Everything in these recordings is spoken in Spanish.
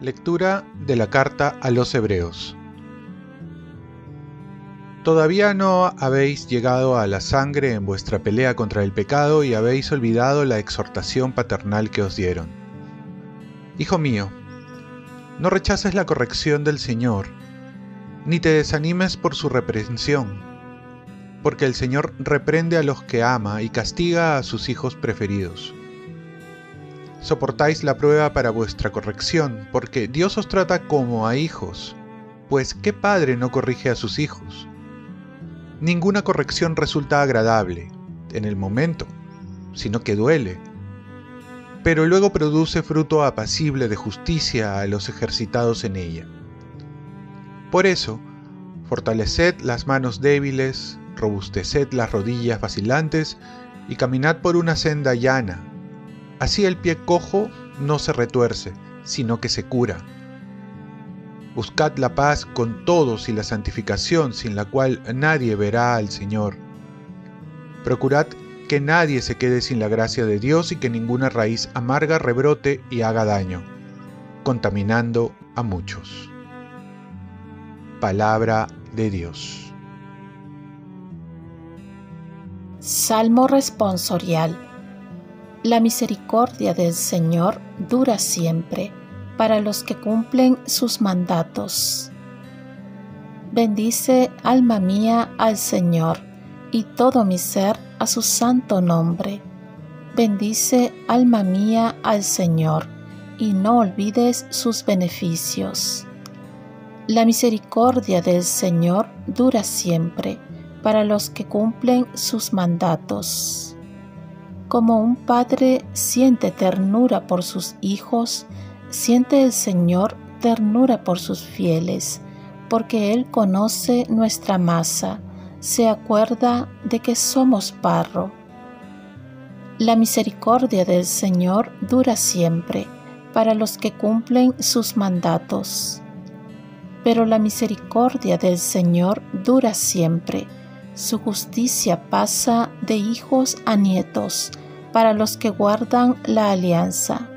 Lectura de la carta a los Hebreos Todavía no habéis llegado a la sangre en vuestra pelea contra el pecado y habéis olvidado la exhortación paternal que os dieron. Hijo mío, no rechaces la corrección del Señor, ni te desanimes por su reprensión, porque el Señor reprende a los que ama y castiga a sus hijos preferidos soportáis la prueba para vuestra corrección, porque Dios os trata como a hijos, pues ¿qué padre no corrige a sus hijos? Ninguna corrección resulta agradable en el momento, sino que duele, pero luego produce fruto apacible de justicia a los ejercitados en ella. Por eso, fortaleced las manos débiles, robusteced las rodillas vacilantes y caminad por una senda llana Así el pie cojo no se retuerce, sino que se cura. Buscad la paz con todos y la santificación sin la cual nadie verá al Señor. Procurad que nadie se quede sin la gracia de Dios y que ninguna raíz amarga rebrote y haga daño, contaminando a muchos. Palabra de Dios. Salmo responsorial la misericordia del Señor dura siempre para los que cumplen sus mandatos. Bendice, alma mía, al Señor, y todo mi ser a su santo nombre. Bendice, alma mía, al Señor, y no olvides sus beneficios. La misericordia del Señor dura siempre para los que cumplen sus mandatos. Como un padre siente ternura por sus hijos, siente el Señor ternura por sus fieles, porque Él conoce nuestra masa, se acuerda de que somos barro. La misericordia del Señor dura siempre para los que cumplen sus mandatos. Pero la misericordia del Señor dura siempre su justicia pasa de hijos a nietos para los que guardan la alianza.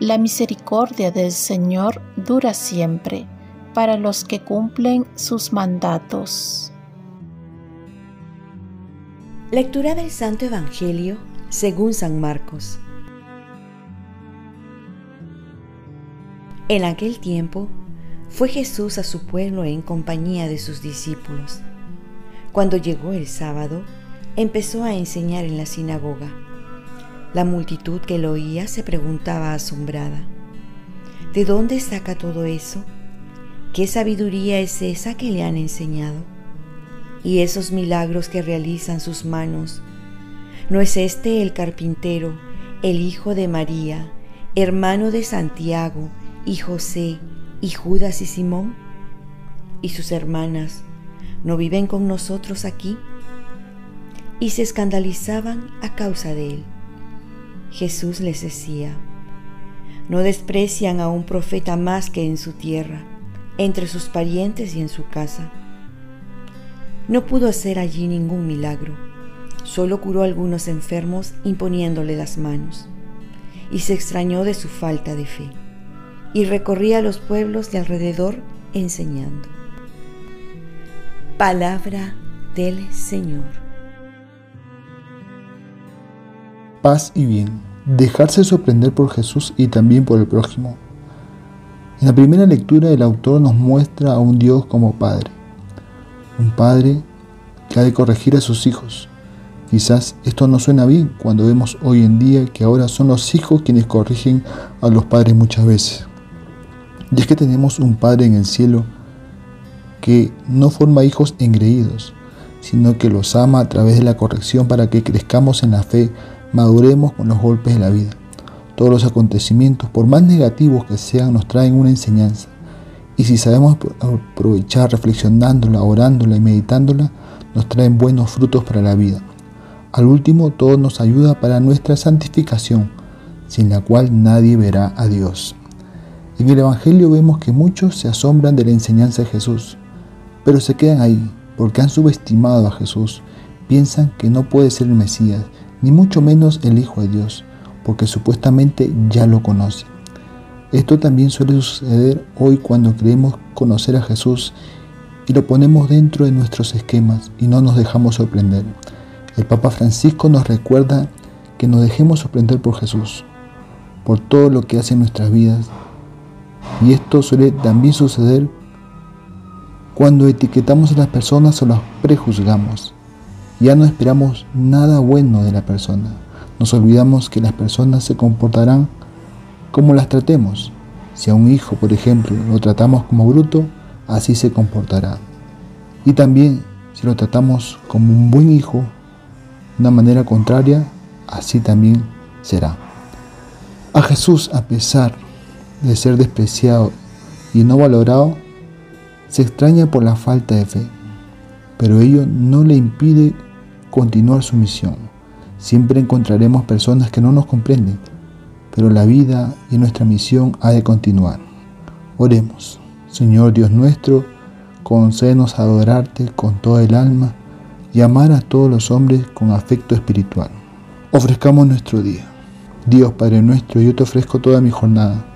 La misericordia del Señor dura siempre para los que cumplen sus mandatos. Lectura del Santo Evangelio según San Marcos. En aquel tiempo fue Jesús a su pueblo en compañía de sus discípulos cuando llegó el sábado, empezó a enseñar en la sinagoga. La multitud que lo oía se preguntaba asombrada, ¿de dónde saca todo eso? ¿Qué sabiduría es esa que le han enseñado? Y esos milagros que realizan sus manos. ¿No es este el carpintero, el hijo de María, hermano de Santiago y José y Judas y Simón? Y sus hermanas, ¿no viven con nosotros aquí? Y se escandalizaban a causa de él. Jesús les decía, no desprecian a un profeta más que en su tierra, entre sus parientes y en su casa. No pudo hacer allí ningún milagro, solo curó a algunos enfermos imponiéndole las manos, y se extrañó de su falta de fe, y recorría los pueblos de alrededor enseñando. Palabra del Señor. Paz y bien. Dejarse sorprender por Jesús y también por el prójimo. En la primera lectura el autor nos muestra a un Dios como Padre. Un Padre que ha de corregir a sus hijos. Quizás esto no suena bien cuando vemos hoy en día que ahora son los hijos quienes corrigen a los padres muchas veces. Y es que tenemos un Padre en el cielo que no forma hijos engreídos, sino que los ama a través de la corrección para que crezcamos en la fe, maduremos con los golpes de la vida. Todos los acontecimientos, por más negativos que sean, nos traen una enseñanza. Y si sabemos aprovechar reflexionándola, orándola y meditándola, nos traen buenos frutos para la vida. Al último, todo nos ayuda para nuestra santificación, sin la cual nadie verá a Dios. En el Evangelio vemos que muchos se asombran de la enseñanza de Jesús, pero se quedan ahí porque han subestimado a Jesús. Piensan que no puede ser el Mesías, ni mucho menos el Hijo de Dios, porque supuestamente ya lo conocen. Esto también suele suceder hoy cuando creemos conocer a Jesús y lo ponemos dentro de nuestros esquemas y no nos dejamos sorprender. El Papa Francisco nos recuerda que nos dejemos sorprender por Jesús, por todo lo que hace en nuestras vidas. Y esto suele también suceder cuando etiquetamos a las personas o las prejuzgamos. Ya no esperamos nada bueno de la persona. Nos olvidamos que las personas se comportarán como las tratemos. Si a un hijo, por ejemplo, lo tratamos como bruto, así se comportará. Y también si lo tratamos como un buen hijo, de una manera contraria, así también será. A Jesús, a pesar de ser despreciado y no valorado, se extraña por la falta de fe, pero ello no le impide continuar su misión. Siempre encontraremos personas que no nos comprenden, pero la vida y nuestra misión ha de continuar. Oremos, Señor Dios nuestro, concédenos adorarte con toda el alma y amar a todos los hombres con afecto espiritual. Ofrezcamos nuestro día. Dios Padre nuestro, yo te ofrezco toda mi jornada